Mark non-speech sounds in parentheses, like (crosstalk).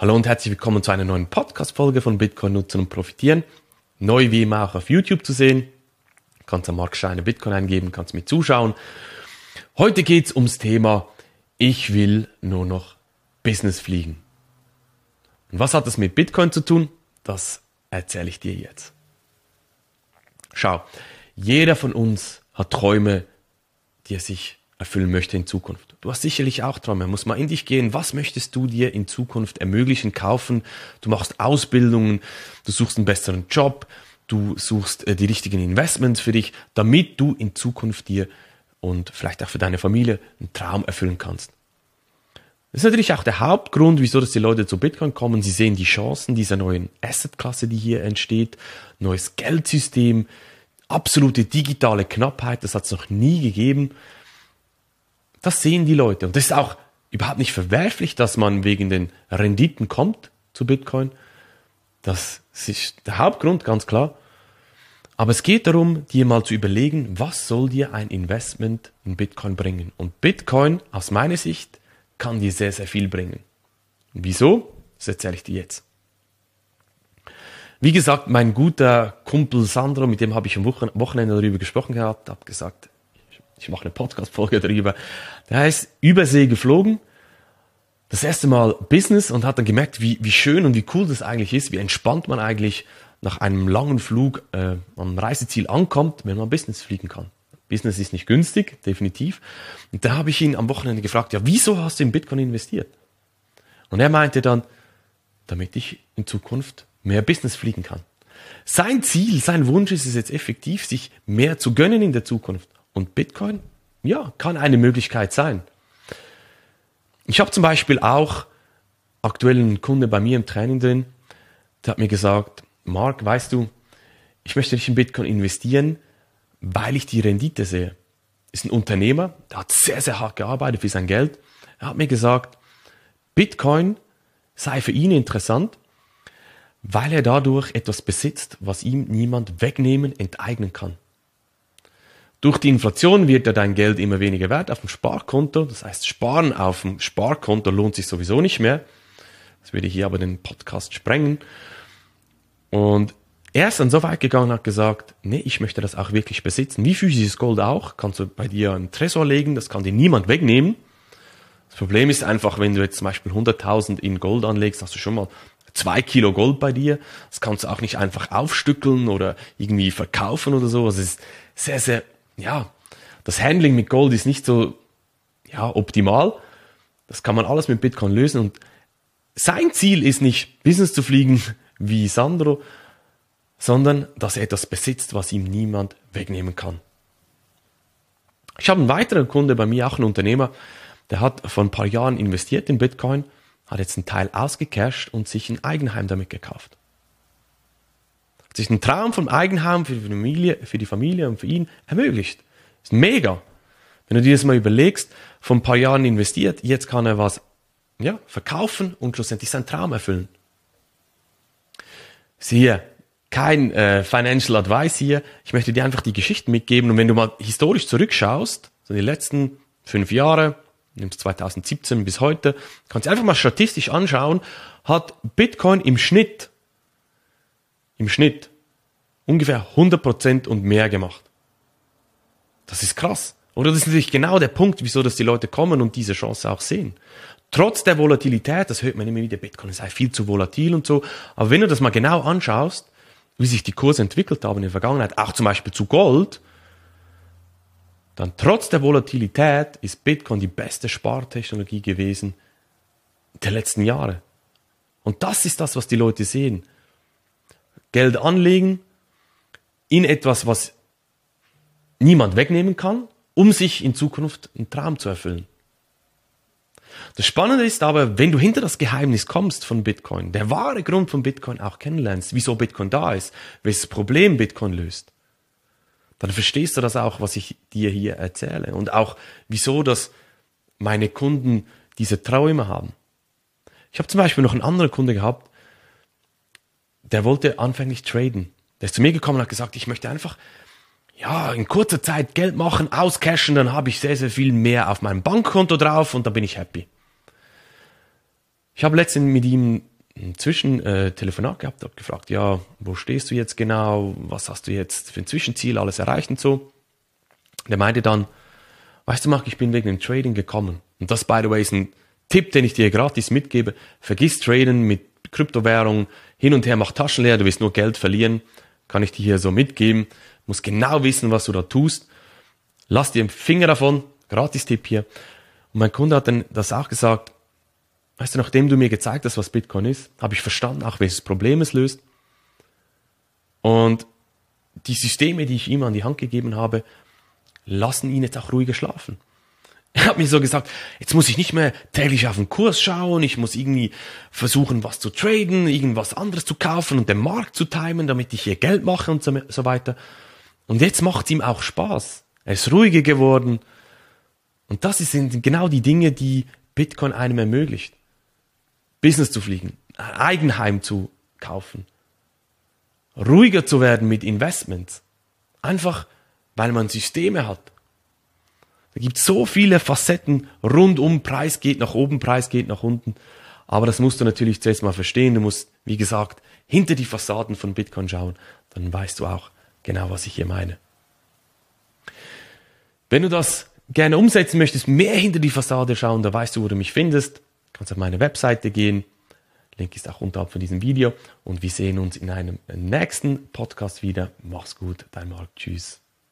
Hallo und herzlich willkommen zu einer neuen Podcast-Folge von Bitcoin nutzen und profitieren. Neu wie immer auch auf YouTube zu sehen. Du kannst am Mark Steiner Bitcoin eingeben, kannst mit zuschauen. Heute geht's ums Thema, ich will nur noch Business fliegen. Und was hat das mit Bitcoin zu tun? Das erzähle ich dir jetzt. Schau, jeder von uns hat Träume, die er sich erfüllen möchte in Zukunft. Du hast sicherlich auch Träume. Muss mal in dich gehen. Was möchtest du dir in Zukunft ermöglichen, kaufen? Du machst Ausbildungen, du suchst einen besseren Job, du suchst äh, die richtigen Investments für dich, damit du in Zukunft dir und vielleicht auch für deine Familie einen Traum erfüllen kannst. Das ist natürlich auch der Hauptgrund, wieso dass die Leute zu Bitcoin kommen. Sie sehen die Chancen dieser neuen Assetklasse, die hier entsteht, neues Geldsystem, absolute digitale Knappheit, das hat es noch nie gegeben. Das sehen die Leute. Und das ist auch überhaupt nicht verwerflich, dass man wegen den Renditen kommt zu Bitcoin. Das ist der Hauptgrund, ganz klar. Aber es geht darum, dir mal zu überlegen, was soll dir ein Investment in Bitcoin bringen? Und Bitcoin, aus meiner Sicht, kann dir sehr, sehr viel bringen. Wieso? Das erzähle ich dir jetzt. Wie gesagt, mein guter Kumpel Sandro, mit dem habe ich am Wochenende darüber gesprochen gehabt, habe gesagt, ich mache eine Podcast-Folge darüber. Der ist Übersee geflogen, das erste Mal Business und hat dann gemerkt, wie, wie schön und wie cool das eigentlich ist, wie entspannt man eigentlich nach einem langen Flug äh, am Reiseziel ankommt, wenn man Business fliegen kann. Business ist nicht günstig, definitiv. Und da habe ich ihn am Wochenende gefragt, ja, wieso hast du in Bitcoin investiert? Und er meinte dann, damit ich in Zukunft mehr Business fliegen kann. Sein Ziel, sein Wunsch ist es jetzt effektiv, sich mehr zu gönnen in der Zukunft. Und Bitcoin, ja, kann eine Möglichkeit sein. Ich habe zum Beispiel auch aktuell einen Kunde bei mir im Training drin, der hat mir gesagt, Mark, weißt du, ich möchte nicht in Bitcoin investieren, weil ich die Rendite sehe. Ist ein Unternehmer, der hat sehr, sehr hart gearbeitet für sein Geld. Er hat mir gesagt, Bitcoin sei für ihn interessant, weil er dadurch etwas besitzt, was ihm niemand wegnehmen, enteignen kann. Durch die Inflation wird ja dein Geld immer weniger wert auf dem Sparkonto. Das heißt, Sparen auf dem Sparkonto lohnt sich sowieso nicht mehr. Das würde hier aber den Podcast sprengen. Und er ist dann so weit gegangen und hat gesagt, nee, ich möchte das auch wirklich besitzen. Wie physisches Gold auch, kannst du bei dir einen Tresor legen, das kann dir niemand wegnehmen. Das Problem ist einfach, wenn du jetzt zum Beispiel 100.000 in Gold anlegst, hast du schon mal zwei Kilo Gold bei dir. Das kannst du auch nicht einfach aufstückeln oder irgendwie verkaufen oder so. Es ist sehr, sehr ja, das Handling mit Gold ist nicht so ja, optimal. Das kann man alles mit Bitcoin lösen. Und sein Ziel ist nicht, Business zu fliegen (laughs) wie Sandro, sondern dass er etwas besitzt, was ihm niemand wegnehmen kann. Ich habe einen weiteren Kunde bei mir, auch ein Unternehmer, der hat vor ein paar Jahren investiert in Bitcoin, hat jetzt einen Teil ausgecasht und sich ein Eigenheim damit gekauft. Sich ein Traum vom Eigenheim für die Familie, für die Familie und für ihn ermöglicht. Ist mega. Wenn du dir das mal überlegst, vor ein paar Jahren investiert, jetzt kann er was ja, verkaufen und schlussendlich seinen Traum erfüllen. Siehe, kein äh, Financial Advice hier. Ich möchte dir einfach die Geschichten mitgeben. Und wenn du mal historisch zurückschaust, so die letzten fünf Jahre, nimmst 2017 bis heute, kannst du einfach mal statistisch anschauen, hat Bitcoin im Schnitt im Schnitt ungefähr 100% und mehr gemacht. Das ist krass. Oder das ist natürlich genau der Punkt, wieso dass die Leute kommen und diese Chance auch sehen. Trotz der Volatilität, das hört man immer wieder, Bitcoin sei viel zu volatil und so. Aber wenn du das mal genau anschaust, wie sich die Kurse entwickelt haben in der Vergangenheit, auch zum Beispiel zu Gold, dann trotz der Volatilität ist Bitcoin die beste Spartechnologie gewesen der letzten Jahre. Und das ist das, was die Leute sehen. Geld anlegen in etwas, was niemand wegnehmen kann, um sich in Zukunft einen Traum zu erfüllen. Das Spannende ist aber, wenn du hinter das Geheimnis kommst von Bitcoin, der wahre Grund von Bitcoin auch kennenlernst, wieso Bitcoin da ist, welches Problem Bitcoin löst, dann verstehst du das auch, was ich dir hier erzähle und auch wieso, dass meine Kunden diese Träume haben. Ich habe zum Beispiel noch einen anderen Kunde gehabt, der wollte anfänglich traden. Der ist zu mir gekommen und hat gesagt, ich möchte einfach ja, in kurzer Zeit Geld machen, auscashen, dann habe ich sehr, sehr viel mehr auf meinem Bankkonto drauf und dann bin ich happy. Ich habe letztens mit ihm ein Zwischentelefonat äh, gehabt, habe gefragt, ja, wo stehst du jetzt genau, was hast du jetzt für ein Zwischenziel, alles erreicht und so. Der meinte dann, weißt du, Marc, ich bin wegen dem Trading gekommen. Und das, by the way, ist ein Tipp, den ich dir gratis mitgebe. Vergiss Traden mit Kryptowährung, hin und her macht Taschen leer, du wirst nur Geld verlieren. Kann ich dir hier so mitgeben. Du musst genau wissen, was du da tust. Lass dir einen Finger davon, Gratis-Tipp hier. Und mein Kunde hat dann das auch gesagt, weißt du, nachdem du mir gezeigt hast, was Bitcoin ist, habe ich verstanden, auch welches Problem es löst. Und die Systeme, die ich ihm an die Hand gegeben habe, lassen ihn jetzt auch ruhiger schlafen. Er hat mir so gesagt, jetzt muss ich nicht mehr täglich auf den Kurs schauen, ich muss irgendwie versuchen, was zu traden, irgendwas anderes zu kaufen und den Markt zu timen, damit ich hier Geld mache und so, weiter. Und jetzt macht es ihm auch Spaß. Er ist ruhiger geworden. Und das sind genau die Dinge, die Bitcoin einem ermöglicht. Business zu fliegen, ein Eigenheim zu kaufen, ruhiger zu werden mit Investments. Einfach, weil man Systeme hat, da gibt es so viele Facetten rundum, Preis geht nach oben, Preis geht nach unten. Aber das musst du natürlich zuerst mal verstehen. Du musst, wie gesagt, hinter die Fassaden von Bitcoin schauen. Dann weißt du auch genau, was ich hier meine. Wenn du das gerne umsetzen möchtest, mehr hinter die Fassade schauen, da weißt du, wo du mich findest. Kannst auf meine Webseite gehen. Link ist auch unterhalb von diesem Video. Und wir sehen uns in einem nächsten Podcast wieder. Mach's gut, dein Marc. Tschüss.